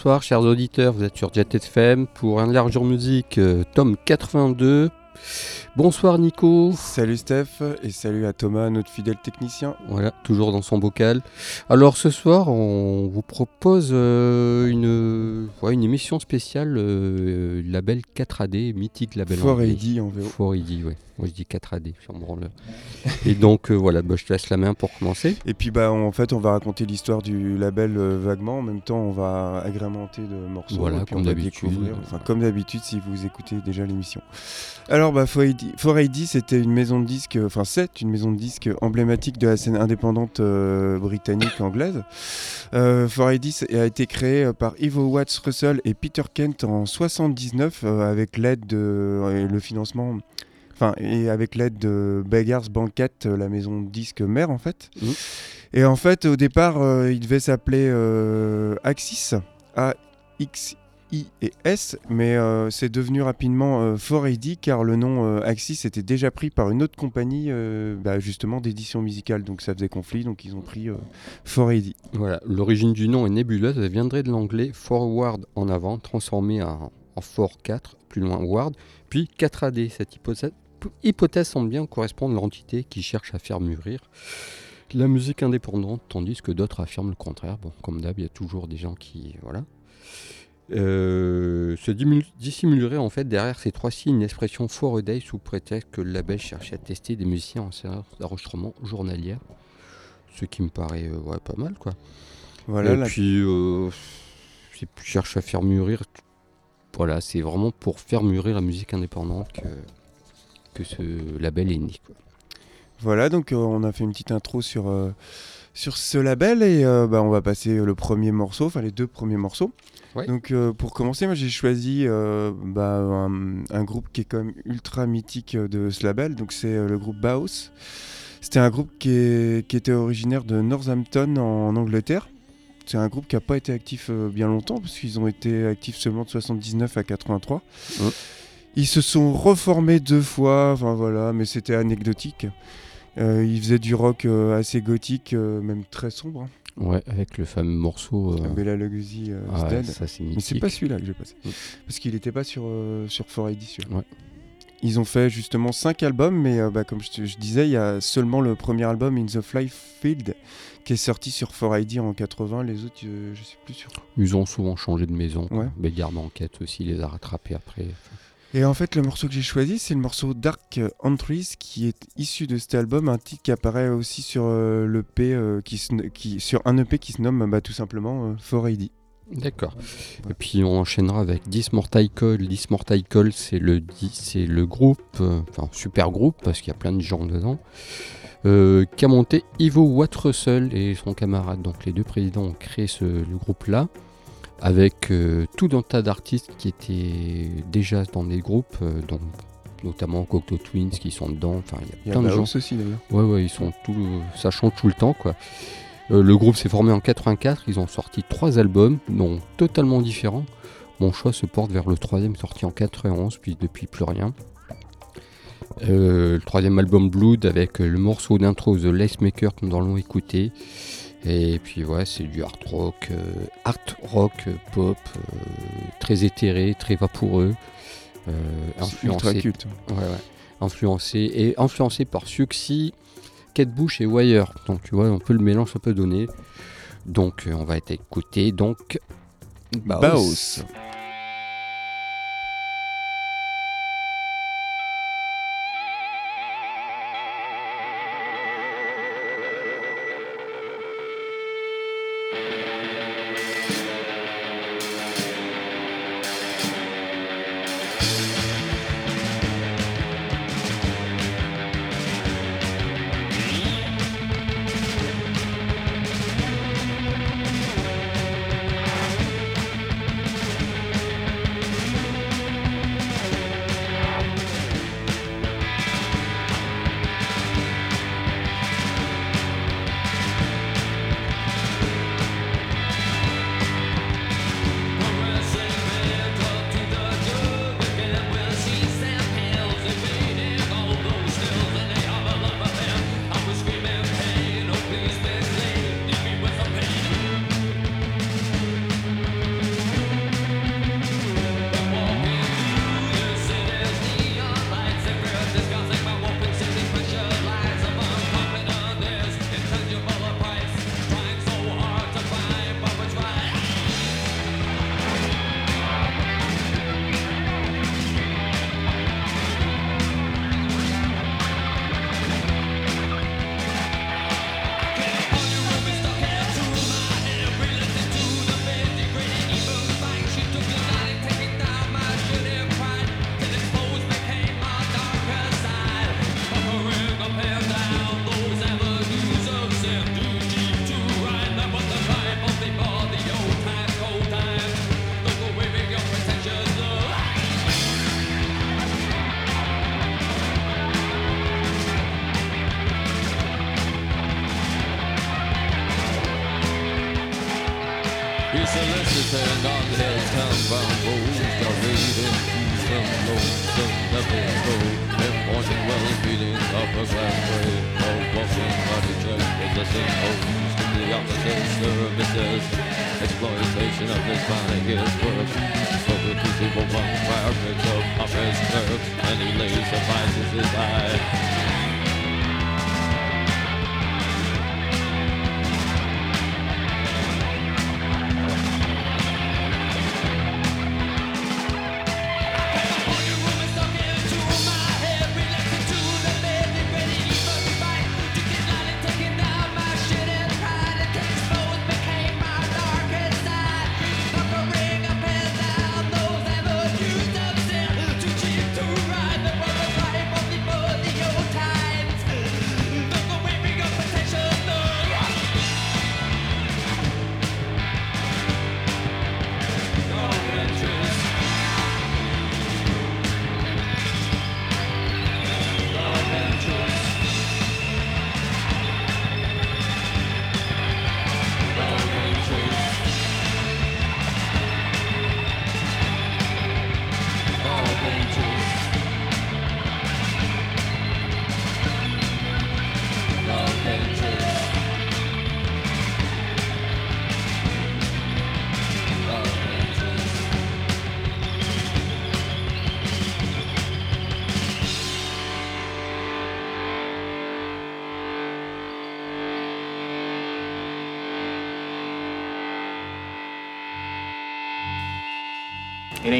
Bonsoir chers auditeurs, vous êtes sur Jet FM pour un largeur musique euh, tome 82. Bonsoir Nico. Salut Steph et salut à Thomas, notre fidèle technicien. Voilà, toujours dans son bocal. Alors ce soir, on vous propose euh, une, ouais, une émission spéciale euh, label 4AD, mythique label. 4AD en VO. 4AD, ouais. Moi je dis 4AD, je branle. Et donc euh, voilà, bah, je te laisse la main pour commencer. Et puis bah en fait on va raconter l'histoire du label vaguement, en même temps on va agrémenter de morceaux. Voilà, et puis comme on va d'habitude. découvrir, Enfin comme d'habitude si vous écoutez déjà l'émission. Alors bah 4AD, 4AD, c'était une maison de disques, enfin c'est une maison de disques emblématique de la scène indépendante euh, britannique anglaise. Euh, 4AD a été créé euh, par Ivo Watts Russell et Peter Kent en 79 euh, avec l'aide de le financement enfin et avec l'aide de Beggars Banquet, euh, la maison de disques mère en fait. Mhm. Et en fait au départ euh, il devait s'appeler euh, Axis A X I et S, mais euh, c'est devenu rapidement euh, 4AD car le nom euh, Axis était déjà pris par une autre compagnie euh, bah, justement d'édition musicale, donc ça faisait conflit, donc ils ont pris euh, 4AD. Voilà, l'origine du nom est nébuleuse, elle viendrait de l'anglais forward en avant, transformé en, en for 4, plus loin ward, puis 4AD. Cette hypothèse, hypothèse semble bien correspondre à l'entité qui cherche à faire mûrir la musique indépendante, tandis que d'autres affirment le contraire. Bon, comme d'hab, il y a toujours des gens qui. Voilà. Euh, se dissimulerait en fait derrière ces trois signes l'expression for a day sous prétexte que le label cherchait à tester des musiciens en séance d'enregistrement journalière. Ce qui me paraît euh, ouais, pas mal quoi. Voilà, Et puis, euh, cherche à faire mûrir. Voilà, c'est vraiment pour faire mûrir la musique indépendante que, que ce label est né. quoi. Voilà, donc euh, on a fait une petite intro sur, sur ce label et euh, bah, on va passer le premier morceau, enfin les deux premiers morceaux. Ouais. Donc euh, pour commencer, moi j'ai choisi euh, bah, un, un groupe qui est quand même ultra mythique de ce label, donc c'est le groupe Baos. C'était un groupe qui, est- qui était originaire de Northampton en, Angleterre. C'est un groupe qui n'a pas été actif bien longtemps parce qu'ils ont été actifs seulement de 79 à 83. Ouais. Ils se sont reformés deux fois, enfin voilà, mais c'était anecdotique. Euh, ils faisaient du rock euh, assez gothique, euh, même très sombre. hein. Ouais, avec le fameux morceau. euh, Bella Lugosi euh, ah Dead. ça c'est Mais c'est pas celui-là que j'ai passé. Parce qu'il n'était pas sur, euh, sur 4AD celui-là. Ouais. Ils ont fait justement 5 albums, mais bah, comme je, te- je disais, il y a seulement le premier album, In the Fly Field, qui est sorti sur 4AD en 80. Les autres, je sais plus sur. Ils ont souvent changé de maison. Ouais. Bégard Banquette aussi les a rattrapés après. Et en fait, le morceau que j'ai choisi, c'est le morceau Dark Entries, qui est issu de cet album, un titre qui apparaît aussi sur euh, euh, qui, se- sur un EP qui se nomme bah, tout simplement euh, 4AD. D'accord. Et puis on enchaînera avec Dismortal Dismortal c'est le, c'est le groupe, euh, enfin super groupe parce qu'il y a plein de gens dedans, qu'a monté Ivo Watt Russell et son camarade. Donc les deux présidents ont créé ce, le groupe-là avec euh, tout un tas d'artistes qui étaient déjà dans des groupes, euh, notamment Cocteau Twins qui sont dedans. Enfin, il y a plein de gens. Aussi d'ailleurs. Ouais, ouais, ils sont tout, ça change tout le temps, quoi. Euh, le groupe s'est formé en 84, ils ont sorti trois albums, dont totalement différents. Mon choix se porte vers le troisième sorti en 91, puis depuis plus rien. Le troisième album Blood avec le morceau d'intro The Lace Maker que nous allons écouter. Et puis ouais, c'est du hard rock, euh, art rock, euh, pop, euh, très éthéré, très vaporeux, euh, influencé culte. Ouais, ouais. Influencé et influencé par Suxy, Kate Bush et Wire. Donc tu vois, un peu le mélange un peu donné. Donc on va être écouté donc Baos. Baos.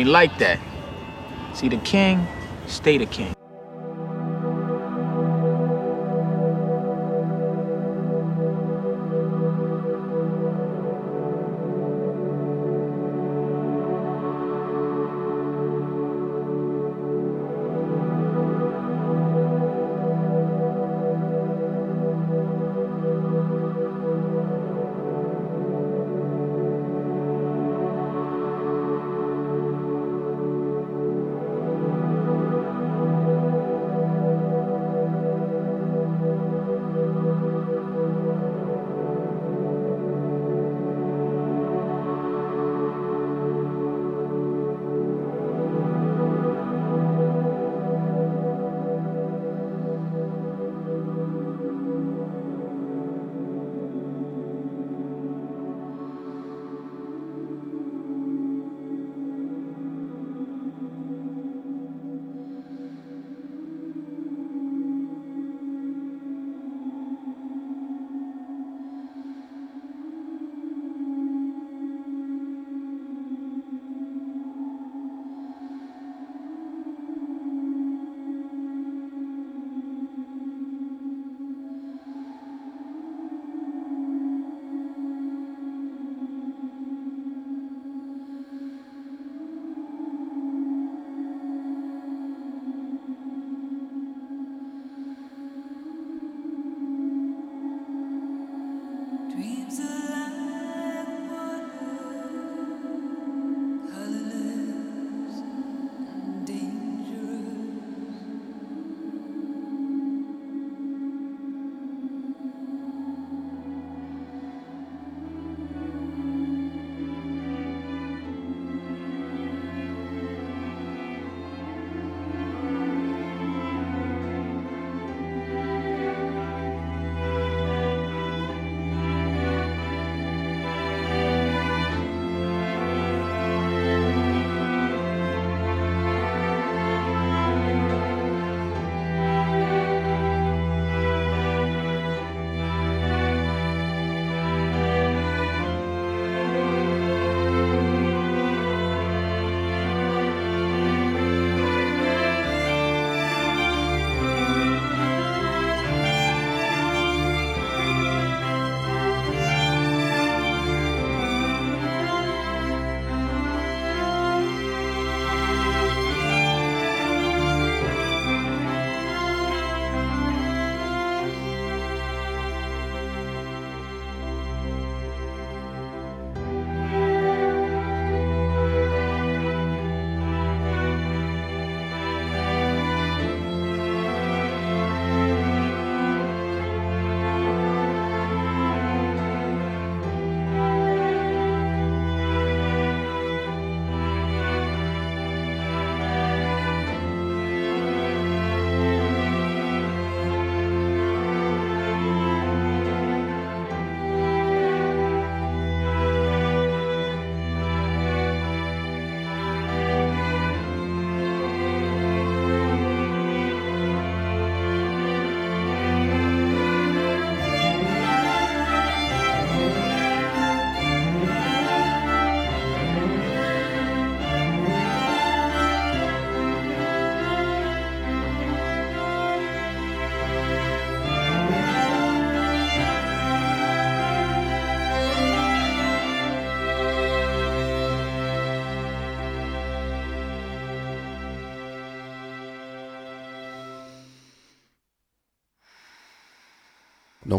Ain't like that. See, the king, stay the king.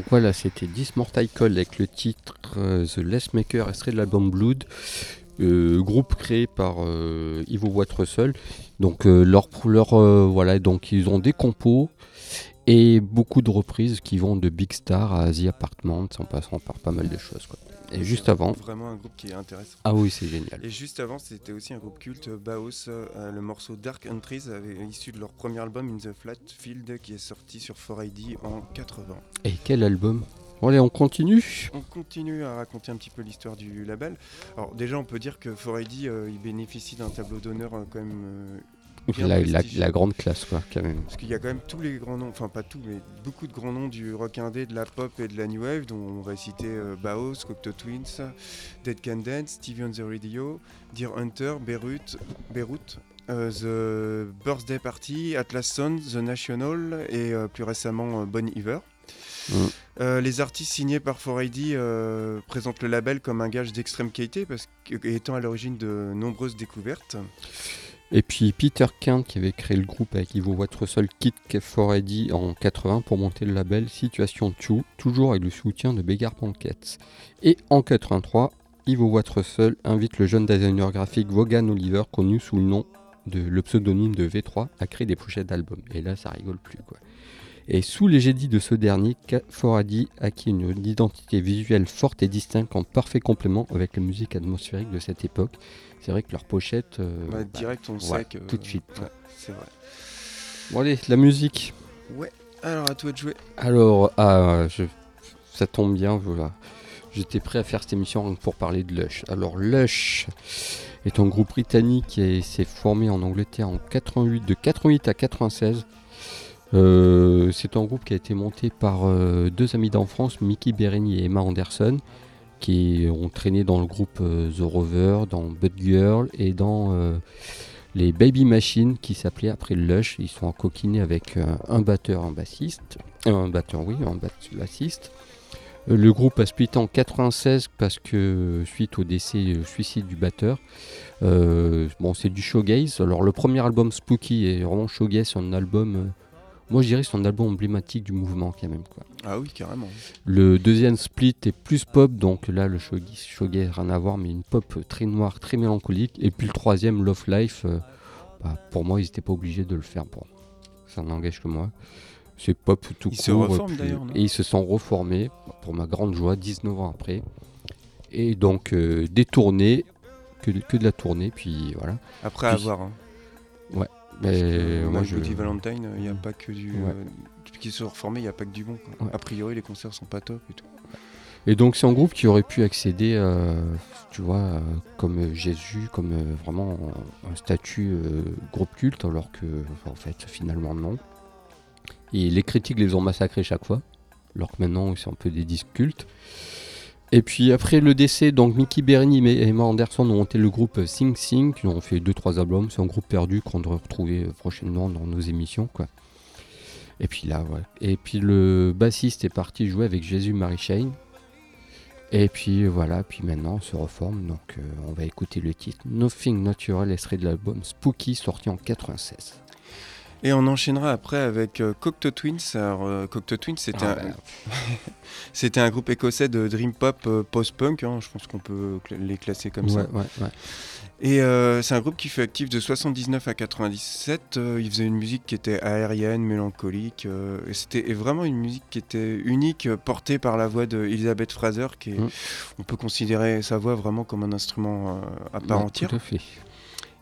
Donc voilà, c'était Dismortal Cold avec le titre euh, The Less Maker, extrait de l'album Blood. Euh, groupe créé par euh, Ivo Watt-Russell. Donc euh, leur, leur voilà, donc ils ont des compos et beaucoup de reprises qui vont de Big Star à The Apartment, en passant par pas mal de choses. Et juste avant, Vraiment un groupe qui est intéressant. ah oui, c'est génial. Et juste avant, c'était aussi un groupe culte, Baos, euh, le morceau Dark Entries, avait- issu de leur premier album In the Flat Field, qui est sorti sur 4ID en 80. Et quel album? Bon, Allez, on continue. On continue à raconter un petit peu l'histoire du label. Alors déjà, on peut dire que 4ID, euh, il bénéficie d'un tableau d'honneur euh, quand même La, la- prestigieux. la grande classe, quoi, quand même. Parce qu'il y a quand même tous les grands noms, enfin pas tous, mais beaucoup de grands noms du rock indé, de la pop et de la new wave, dont on va citer euh, Baos, Cocteau Twins, Dead Can Dance, Stevie on the Radio, Dear Hunter, Beirut, Beirut euh, The Birthday Party, Atlas Sun, The National et euh, plus récemment Bon Iver. Mm. Euh, les artistes signés par 4ID euh, présentent le label comme un gage d'extrême qualité parce que, étant à l'origine de nombreuses découvertes. Et puis Peter Kent qui avait créé le groupe avec Ivo Watt-Russell quitte K4AD en 80 pour monter le label Situation 2, toujours avec le soutien de Beggar Pankets. Et en 83, Ivo Watt-Russell invite le jeune designer graphique Vaughan Oliver, connu sous le nom de le pseudonyme de V3, à créer des pochettes d'albums. Et là, ça rigole plus quoi. Et sous l'égédie de ce dernier, K4AD acquit une identité visuelle forte et distincte en parfait complément avec la musique atmosphérique de cette époque. C'est vrai que leurs pochettes... euh, Bah, bah, direct, on voilà, sait que. tout de suite. ouais, c'est vrai. Bon allez, la musique. Ouais, alors à toi de jouer. Alors, ah, je- ça tombe bien, voilà. J'étais prêt à faire cette émission pour parler de Lush. Alors Lush est un groupe britannique est- s'est formé en Angleterre en 88, de 88 à 96. Euh, c'est un groupe qui a été monté par euh, deux amis d'enfance, Mickey Bereni et Emma Anderson, qui ont traîné dans le groupe euh, The Rover, dans Bud Girl et dans les Baby Machines qui s'appelaient après Lush. Ils sont encoquinés avec un batteur, un bassiste. Un batteur, oui, un bassiste. Le groupe a splitté en 96 parce que suite au décès, euh, suicide du batteur, bon, c'est du shoegaze. Alors le premier album Spooky est vraiment shoegaze, c'est un album, moi je dirais que c'est un album emblématique du mouvement quand même. Quoi. Ah oui, carrément. Le deuxième split est plus pop, donc là le shoegaze, shoegaze rien à voir, mais une pop très noire, très mélancolique. Et puis le troisième, Love Life, euh, bah, pour moi ils n'étaient pas obligés de le faire. Bon, ça n'engage que moi. C'est pop tout Ils se court. reforment, puis- Et ils se sont reformés, pour ma grande joie, 19 ans après. Et donc euh, des tournées, que, de- que de la tournée, puis voilà. Après Puis- avoir. Hein. Mais moi je... Bloody Valentine, il n'y a pas que du. Ouais. euh, depuis qu'ils se sont reformés, il n'y a pas que du bon. quoi. Ouais. A priori, les concerts sont pas top et tout. Et donc c'est un groupe qui aurait pu accéder, euh, tu vois, comme Jésus, comme euh, vraiment un statut euh, groupe culte, alors que en fait finalement non. Et les critiques les ont massacrés chaque fois, alors que maintenant c'est un peu des disques cultes. Et puis après le décès, donc Mickey Berni et Emma Anderson ont monté le groupe Sing Sing, qui ont fait 2-3 albums. C'est un groupe perdu qu'on devrait retrouver euh, prochainement dans nos émissions. quoi. Et puis là, ouais. Et puis le bassiste est parti jouer avec Jésus Mary Shane. Et puis voilà, puis maintenant on se reforme, donc euh, on va écouter le titre Nothing Natural, extrait de l'album Spooky, sorti en 96. Et on enchaînera après avec euh, Cocteau Twins. Alors, euh, Cocteau Twins, c'était Ah un, bah, un groupe écossais de dream pop euh, post-punk. hein, je pense qu'on peut les classer comme ouais, ça. ouais, ouais. Et euh, c'est un groupe qui fut actif de 79 à 97. euh, il faisait une musique qui était aérienne, mélancolique. et c'était vraiment une musique qui était unique, portée par la voix de Elizabeth Fraser, qui est- Mm. on peut considérer sa voix vraiment comme un instrument à part Ouais, entière. Tout à fait.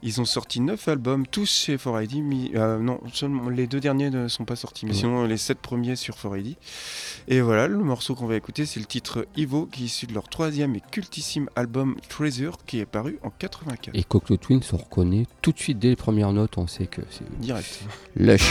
Ils ont sorti 9 albums, tous chez 4ID. mi- euh, non, seulement les deux derniers ne sont pas sortis, mais Ouais. sinon les 7 premiers sur 4ID. Et voilà, le morceau qu'on va écouter, c'est le titre Ivo, qui est issu de leur troisième et cultissime album Treasure, qui est paru en 84. Et Cocteau Twins, on reconnaît tout de suite dès les premières notes, on sait que c'est Direct. Lush.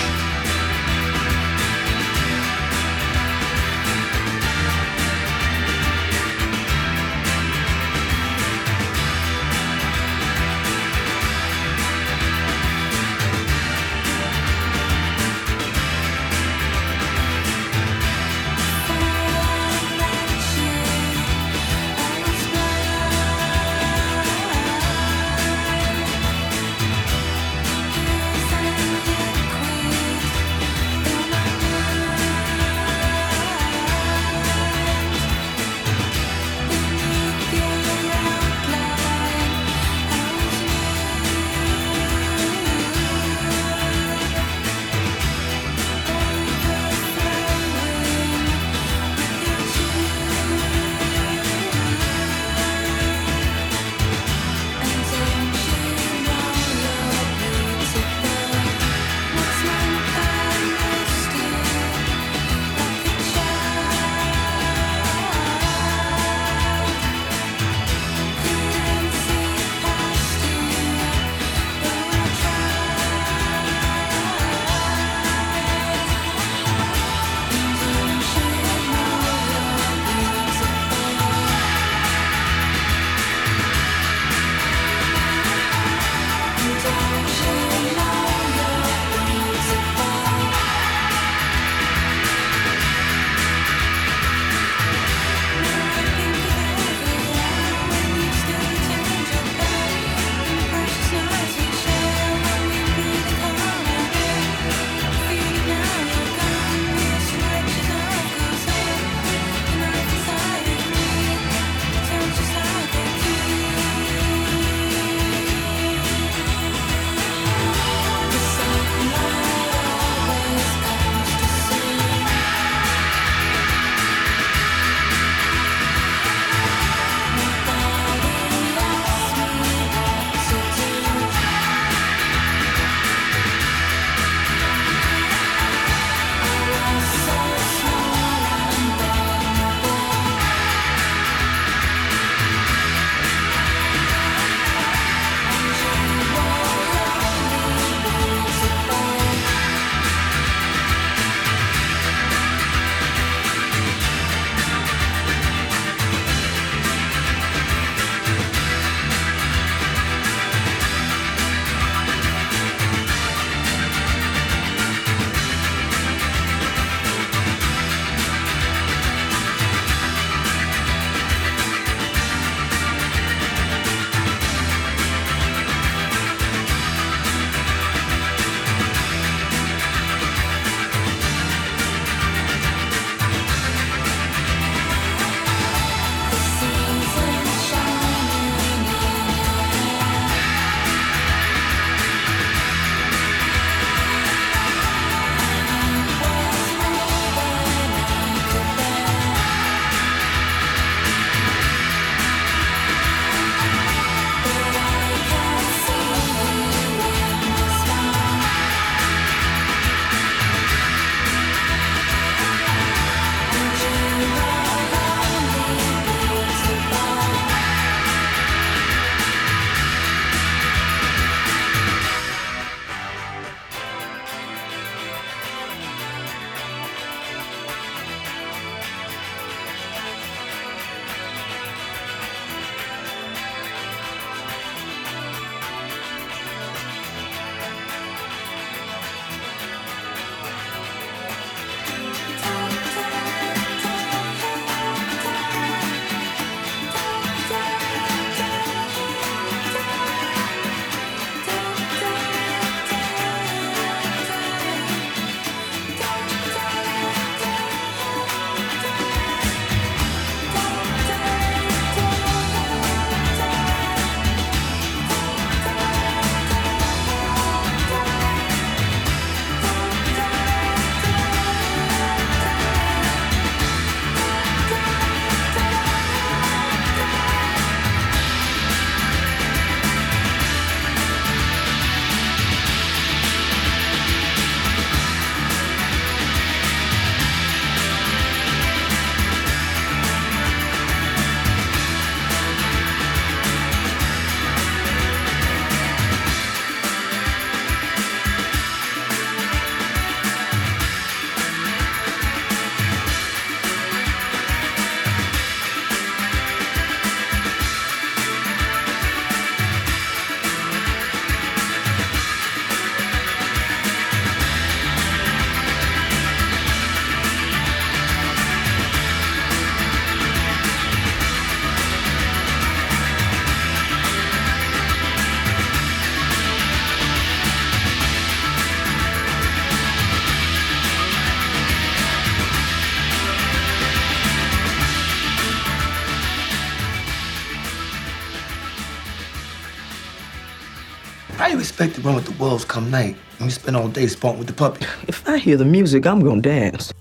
How you expect to run with the wolves come night and we spend all day sparring with the puppy? If I hear the music, I'm gonna dance.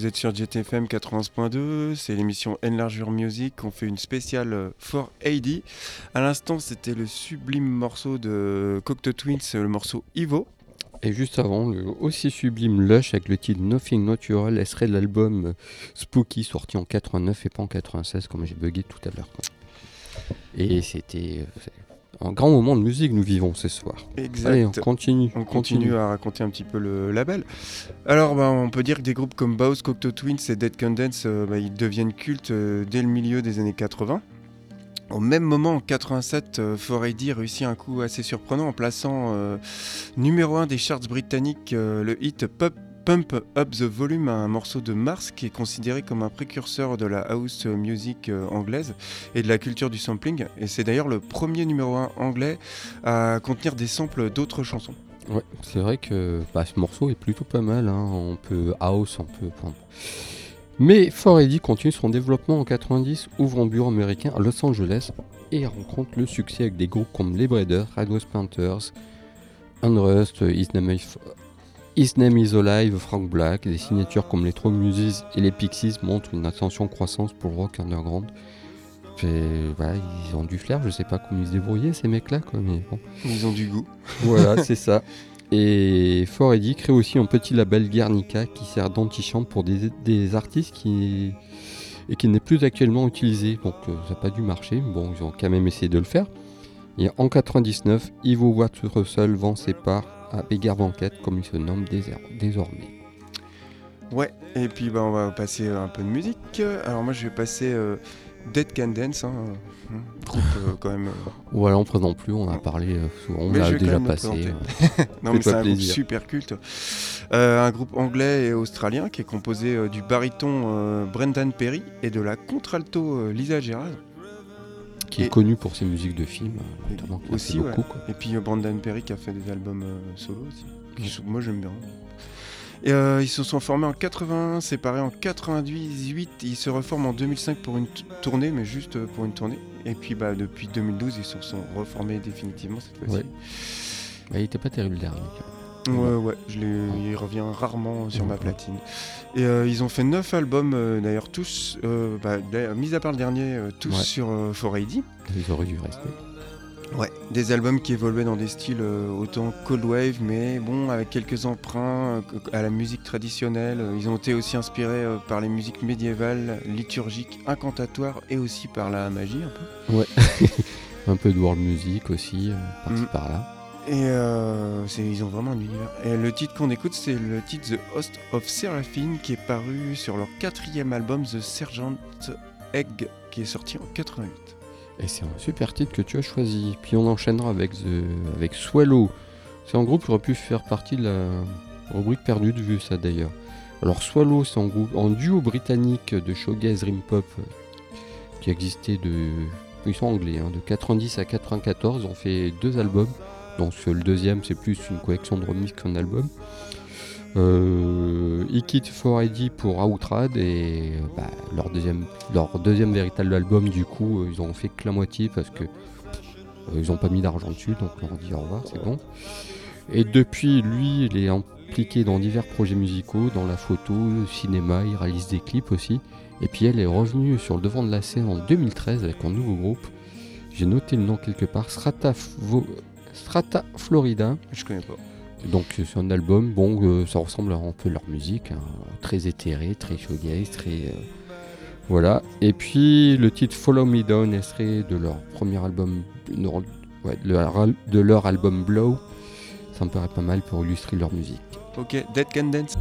Vous êtes sur GTFM 91.2, c'est l'émission Enlargure Music, on fait une spéciale euh, for AD. À l'instant, c'était le sublime morceau de Cocteau Twins, le morceau Ivo. Et juste avant, le aussi sublime Lush avec le titre Nothing Natural serait l'album euh, Spooky sorti en 89 et pas en 96 comme j'ai bugué tout à l'heure. Et c'était euh, un grand moment de musique nous vivons ce soir. Exact. Allez, on continue. On continue, à raconter un petit peu le label. Alors, bah, on peut dire que des groupes comme Baus, Cocteau Twins et Dead Condense, euh, bah, ils deviennent cultes euh, dès le milieu des années 80. Au même moment, en 87, euh, réussit un coup assez surprenant en plaçant euh, numéro 1 des charts britanniques le hit Pop Pump Up the Volume, un morceau de Mars qui est considéré comme un précurseur de la house music euh, anglaise et de la culture du sampling. Et c'est d'ailleurs le premier numéro 1 anglais à contenir des samples d'autres chansons. Ouais, c'est vrai que bah, ce morceau est plutôt pas mal. Hein. On peut house, on peut. Mais Fort Eddie continue son développement en 90, ouvre un bureau américain à Los Angeles et rencontre le succès avec des groupes comme les Breeders, Red West Panthers, Unrust, is, His Name is Alive, Frank Black. Des signatures comme les Trois Muses et les Pixies montrent une attention croissance pour le rock underground. Et, ils ont du flair, je sais pas comment ils se débrouillaient ces mecs-là, quoi, mais bon. Ils ont du goût. Voilà, c'est ça. Et Fort Eddie crée aussi un petit label Guernica qui sert d'antichambre pour des, des artistes qui et qui n'est plus actuellement utilisé. Donc euh, ça n'a pas dû marcher. Bon, ils ont quand même essayé de le faire. Et en 99, Ivo Watt Russell vend ses parts à Beggar Banquette, comme il se nomme désor- désormais. Ouais, et puis bah, on va passer un peu de musique. Alors moi je vais passer euh, Dead Can Dance, hein, euh, groupe euh, quand même. euh, Voilà, on ne présente plus, on a parlé euh, souvent, on l'a déjà passé. euh. Non mais c'est un groupe super culte. Euh, un groupe anglais et australien qui est composé euh, du baryton euh, Brendan Perry et de la contralto euh, Lisa Gerard. Qui est Et- connu pour ses musiques de films, notamment, qui en Aussi, fait ouais. beaucoup. quoi. Et puis euh, Brendan Perry qui a fait des albums euh, solo aussi. qui moi j'aime bien. Et, euh, ils se sont formés en 81, séparés en 98. Ils se reforment en 2005 pour une tournée, mais juste pour une tournée. Et puis bah, depuis 2012, ils se sont reformés définitivement cette fois-ci. Ouais. Bah, il était pas terrible le dernier. Ouais, ouais, je il revient rarement sur ma Ouais. platine. Et euh, ils ont fait 9 albums, euh, d'ailleurs, tous, euh, bah, mis à part le dernier, euh, tous Ouais. sur euh, 4AD. Ils auraient dû rester. Ouais. Des albums qui évoluaient dans des styles euh, autant cold wave, mais bon, avec quelques emprunts euh, à la musique traditionnelle. Euh, Ils ont été aussi inspirés euh, par les musiques médiévales, liturgiques, incantatoires et aussi par la magie un peu. Un peu de world music aussi, euh, par-ci Mm. par-là. Et euh, ils ont vraiment un univers. Et le titre qu'on écoute, c'est le titre The Host of Seraphine qui est paru sur leur quatrième album The Sergeant Egg qui est sorti en 88. Et c'est un super titre que tu as choisi. Puis on enchaînera avec, The- avec Swallow. C'est un groupe qui aurait pu faire partie de la rubrique perdue de vue, ça d'ailleurs. Alors Swallow, c'est un, un duo britannique de shoegaze dream pop euh, qui existait de... Ils sont anglais, hein, de 90 à 94. Ils ont fait deux albums. Donc le deuxième, c'est plus une collection de remix qu'un album. Euh, Ikit 4ID pour Outrad et bah, leur, deuxième, véritable album du coup euh, ils ont fait que la moitié parce que euh, ils ont pas mis d'argent dessus donc on leur dit au revoir c'est bon. Et depuis lui il est impliqué dans divers projets musicaux dans la photo le cinéma il réalise des clips aussi. Et puis elle est revenue sur le devant de la scène en 2013 avec un nouveau groupe. J'ai noté le nom quelque part Strata, Vo- Strata Florida Je connais pas. donc c'est un album, bon, euh, ça ressemble à un peu leur musique, hein, très éthéré, très showgaze, très... euh, voilà. Et puis le titre Follow Me Down extrait de leur premier album, non, ouais, de leur, de leur album Blow. Ça me paraît pas mal pour illustrer leur musique. Ok, Dead Can Dance.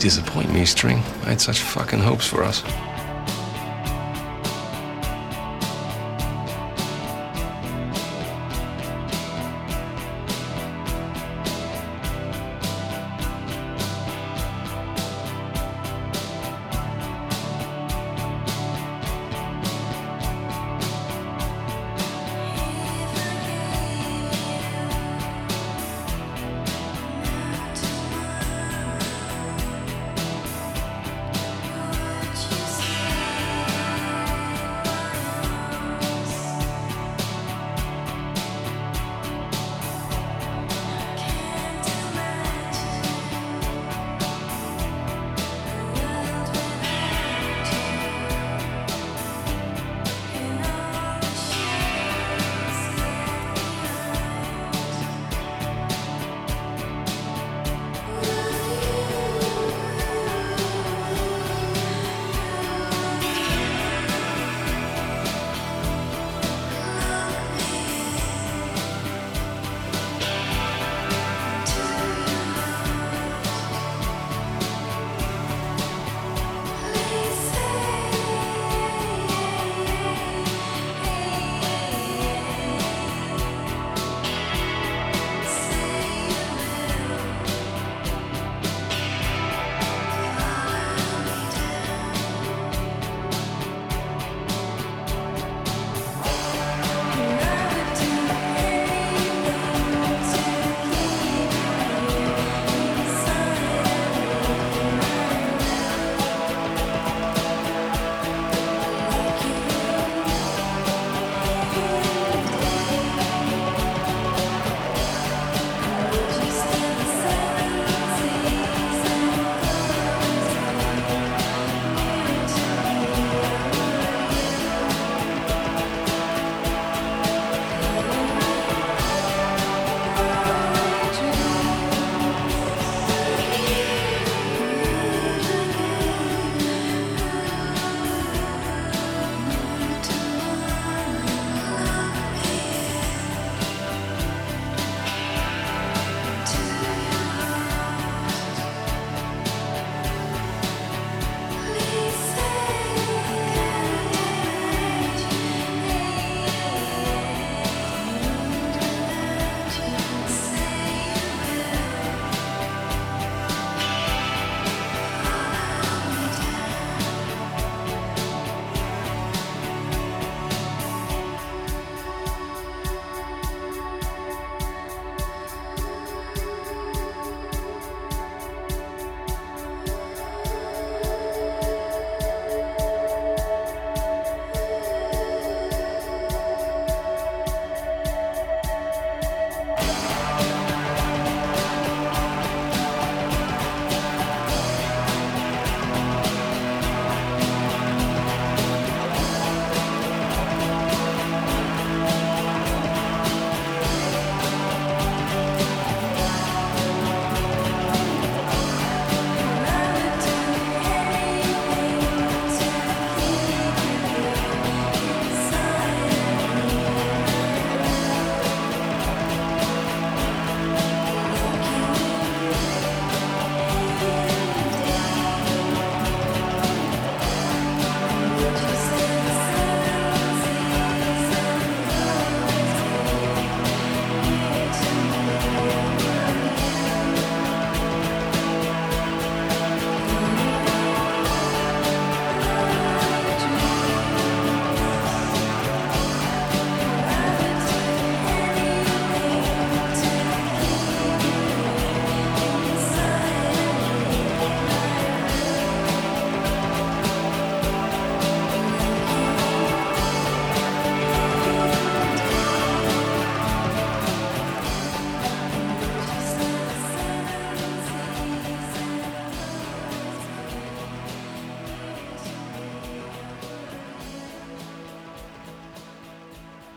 Disappoint me, String. I had such fucking hopes for us.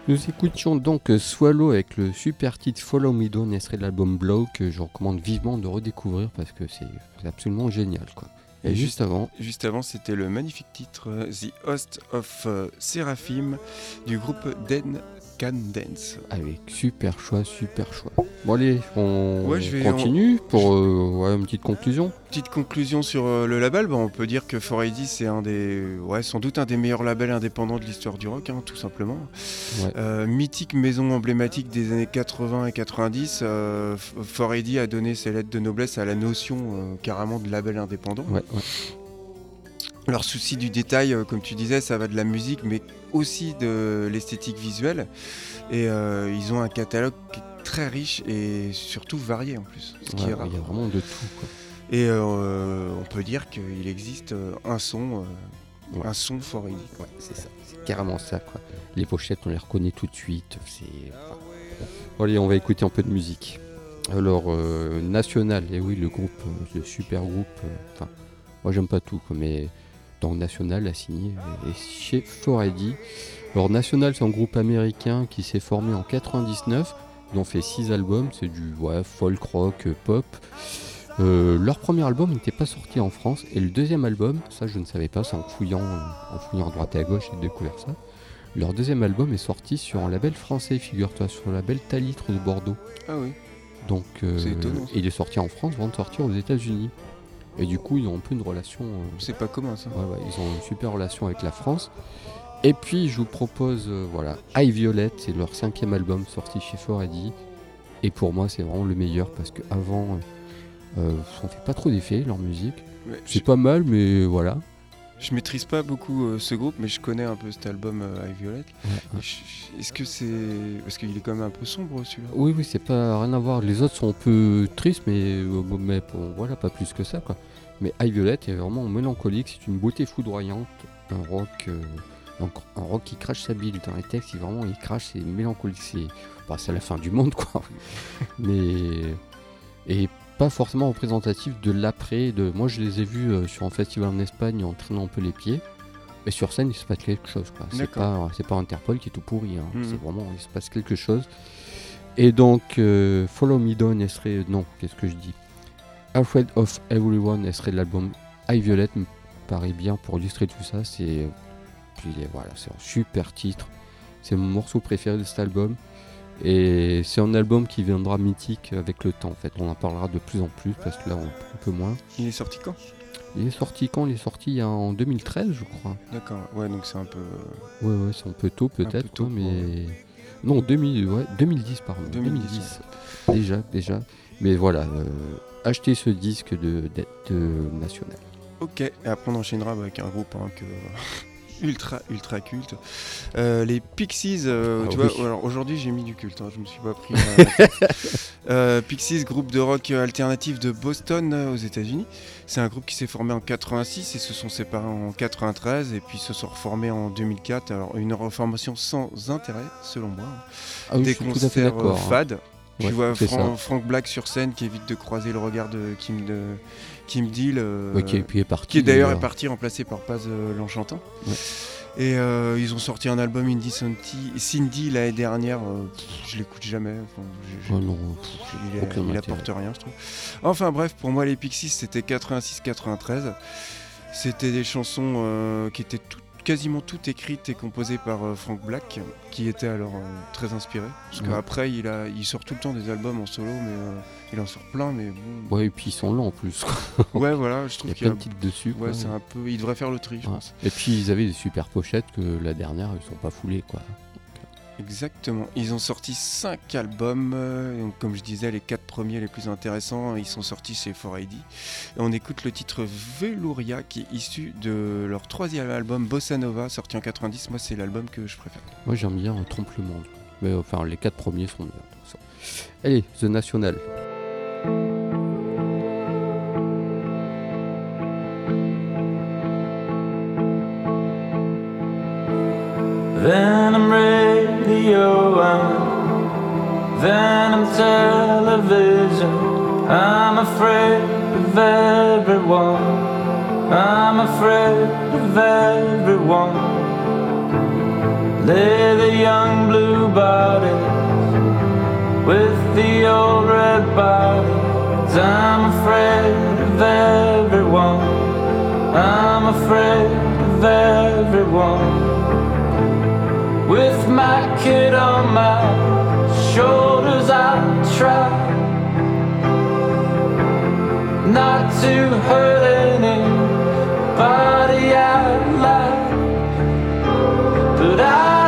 Nous écoutions donc Swallow avec le super titre Follow Me Down, extrait de l'album Blow, que je recommande vivement de redécouvrir parce que c'est absolument génial. Quoi. Et, juste avant Juste avant, c'était le magnifique titre euh, The Host of euh, Seraphim du groupe Den Can Dance. Avec super choix, super choix. Bon allez, on Ouais, je vais- continue pour euh, ouais, une petite conclusion. Petite conclusion sur euh, le label, bah, on peut dire que 4AD c'est un des, ouais, sans doute un des meilleurs labels indépendants de l'histoire du rock, hein, tout simplement. Ouais. Euh, mythique maison emblématique des années 80 et 90, euh, F- 4AD a donné ses lettres de noblesse à la notion carrément de label indépendant. Ouais, ouais. Leur souci du détail, euh, comme tu disais, ça va de la musique, mais aussi de l'esthétique visuelle. Et euh, ils ont un catalogue qui est très riche et surtout varié en plus, ce qui Ouais, est rare. Il y a vraiment de tout. quoi. Et euh, on peut dire qu'il existe un son, euh, Ouais. un son fort unique. Ouais, c'est ça. C'est carrément ça, quoi. Les pochettes, on les reconnaît tout de suite. Enfin. Allez, on va écouter un peu de musique. Alors, National, et oui, le groupe, le super groupe. Enfin, moi, j'aime pas tout, quoi, mais dans National, a signé et chez Foredi. Alors, National, c'est un groupe américain qui s'est formé en 99. Ils ont fait 6 albums, c'est du ouais, folk, rock, pop. Euh, leur premier album n'était pas sorti en France et le deuxième album, ça je ne savais pas, c'est en fouillant, en fouillant à droite et à gauche, j'ai découvert ça. Leur deuxième album est sorti sur un label français, figure-toi, sur le label Talitre de Bordeaux. Ah oui. Donc, euh, C'est étonnant, ça. il est sorti en France avant de sortir aux États-Unis. Et du coup, ils ont un peu une relation. euh, C'est pas commun ça. Ouais, ouais, ils ont une super relation avec la France. Et puis, je vous propose, euh, voilà, High Violet, c'est leur cinquième album sorti chez Foredi. Et pour moi, c'est vraiment le meilleur parce qu'avant, euh, euh, ça ne fait pas trop d'effet, leur musique. Ouais, je, C'est pas mal, mais voilà. Je maîtrise pas beaucoup euh, ce groupe, mais je connais un peu cet album euh, Violet. Ouais, Est-ce que c'est. Parce qu'il est quand même un peu sombre celui-là? Oui, oui, c'est pas rien à voir. Les autres sont un peu tristes, mais, euh, bon, mais bon, voilà, pas plus que ça, quoi. Mais High Violet est vraiment mélancolique, c'est une beauté foudroyante, un rock, euh, un, un rock qui crache sa bile dans les textes, il vraiment il crache, c'est mélancolique, c'est bah, c'est la fin du monde, quoi. mais et pas forcément représentatif de l'après. De moi, je les ai vus euh, sur un festival en Espagne en traînant un peu les pieds. Mais sur scène, il se passe quelque chose. C'est pas, c'est pas Interpol qui est tout pourri. hein. Mhm. C'est vraiment, il se passe quelque chose. Et donc, euh, Follow Me Down, elle serait. Non, qu'est-ce que je dis? Afraid of Everyone, elle serait de l'album High Violet, me paraît bien pour illustrer tout ça. C'est. Puis voilà, c'est un super titre. C'est mon morceau préféré de cet album. Et c'est un album qui viendra mythique avec le temps. En fait, on en parlera de plus en plus parce que là, on, un peu moins. Il est sorti quand? Il est sorti quand? Il est sorti en 2013, je crois. D'accord. Ouais, donc c'est un peu. Ouais, ouais, c'est un peu tôt peut-être, quoi, pour- mais non, 2000, ouais, 2010 pardon, 2010, 2010. Déjà, déjà. Mais voilà, euh, achetez ce disque de, de, de National. Ok. Et après on enchaînera avec un groupe hein, que. Ultra ultra culte. Euh, les Pixies, euh, Ah tu oui. vois, alors aujourd'hui j'ai mis du culte, hein, je me suis pas pris. Euh, Pixies, groupe de rock alternatif de Boston aux États-Unis. C'est un groupe qui s'est formé en 86 et se sont séparés en 93 et puis se sont reformés en 2004. Alors une reformation sans intérêt selon moi. Ah oui, Des concerts hein. fades. Tu Ouais, vois Frank Black sur scène qui évite de croiser le regard de Kim, de, Kim Deal. euh, Ouais, qui, est- qui est parti. qui d'ailleurs est parti remplacé par Paz euh, l'Enchantant. Ouais. Et euh, ils ont sorti un album Indie Cindy, Cindy l'année dernière. euh, je l'écoute jamais. enfin, Oh non, il, apporte rien, je trouve. Enfin bref, pour moi, les Pixies, c'était 86-93. C'était des chansons euh, qui étaient toutes- quasiment toutes écrites et composées par euh, Frank Black, qui était alors euh, très inspiré. Parce Ouais. qu'après, il, a- il sort tout le temps des albums en solo, mais euh, il en sort plein. Mais bon. Ouais, et puis ils sont lents en plus. Ouais, voilà, je trouve a qu'il y plein a. de titres dessus. Ouais, c'est un peu. Il devrait faire le tri, je pense. Et puis ils avaient des super pochettes que la dernière, ils sont pas foulés quoi. Exactement. Ils ont sorti 5 albums. euh, donc, comme je disais, les 4 premiers les plus intéressants, ils sont sortis chez 4AD. Et on écoute le titre Velouria qui est issu de leur troisième album Bossa Nova, sorti en 90. Moi, c'est l'album que je préfère. Moi j'aime bien euh, Trompe le Monde. Mais enfin les quatre premiers sont bien. Allez, The National. Venom Venom television. I'm afraid of everyone. I'm afraid of everyone. Lay the young blue bodies with the old red bodies. I'm afraid of everyone. I'm afraid of everyone. With my kid on my shoulders, I try not to hurt anybody. I lie, but I.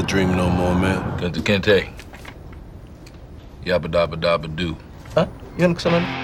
a dream no more, man. Kente, Kente. Yabba dabba dabba do. Huh? You understand?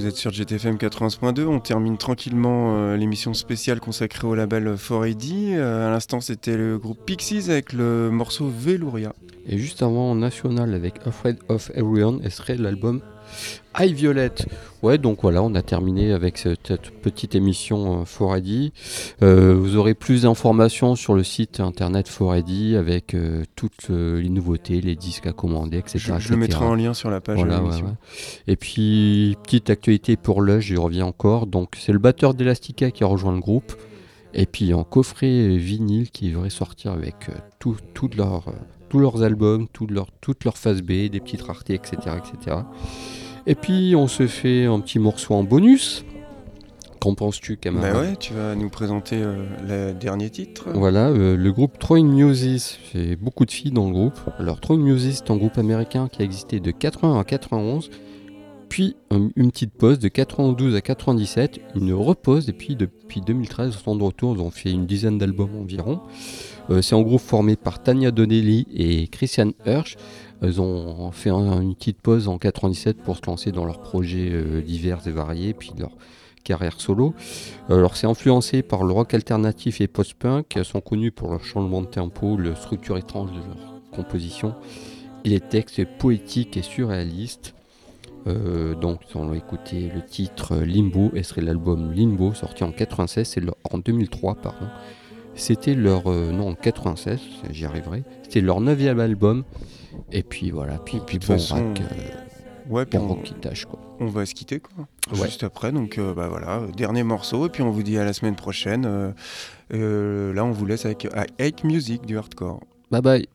Vous êtes sur GTFM 91.2, on termine tranquillement euh, l'émission spéciale consacrée au label 4AD. Euh, à l'instant c'était le groupe Pixies avec le morceau Velouria. Et juste avant, national avec Afraid of Everyone, elle serait l'album High Violet. Ouais, donc voilà, on a terminé avec cette, petite émission euh, 4ID. Euh, vous aurez plus d'informations sur le site internet 4ID avec euh, toutes euh, les nouveautés, les disques à commander, etc. Je, je etc. le mettrai en lien sur la page Voilà, de ouais, l'émission. ouais. Et puis, petite actualité pour l'âge, j'y reviens encore. Donc, c'est le batteur d'Elastica qui a rejoint le groupe. Et puis, en coffret vinyle qui devrait sortir avec euh, tout, tout leur, euh, tous leurs albums, toutes leurs toutes leurs phases B, des petites raretés, etc., etc. Et puis, on se fait un petit morceau en bonus. Qu'en penses-tu, camarade Bah ouais, tu vas nous présenter euh, le dernier titre. Voilà, euh, le groupe Throwing Muses, c'est beaucoup de filles dans le groupe. Alors Throwing Muses, c'est un groupe américain qui a existé de 80 à 91, puis un- une petite pause de 92 à 97, une repause, et puis depuis 2013, au de retour, ils ont fait une dizaine d'albums environ. Euh, c'est un groupe formé par Tanya Donnelly et Christian Hirsch. Ils ont fait un- une petite pause en 97 pour se lancer dans leurs projets euh, divers et variés, puis leur carrière solo. Alors c'est influencé par le rock alternatif et post-punk, Elles sont connus pour leur changement de tempo, le structure étrange de leur composition, et les textes poétiques et surréalistes. Euh, donc on a écouté le titre Limbo, et serait l'album Limbo, sorti en 96, c'est leur- en 2003 pardon. C'était leur... euh, non, en 96, j'y arriverai. C'était leur neuvième album. Et puis voilà, puis, Et puis, bon façon, rock, euh, Ouais, puis bon on, rockage, quoi. on va se quitter quoi. Ouais. Juste après, donc euh, bah voilà, dernier morceau, et puis on vous dit à la semaine prochaine. Euh, là, on vous laisse avec, avec Music du hardcore. Bye bye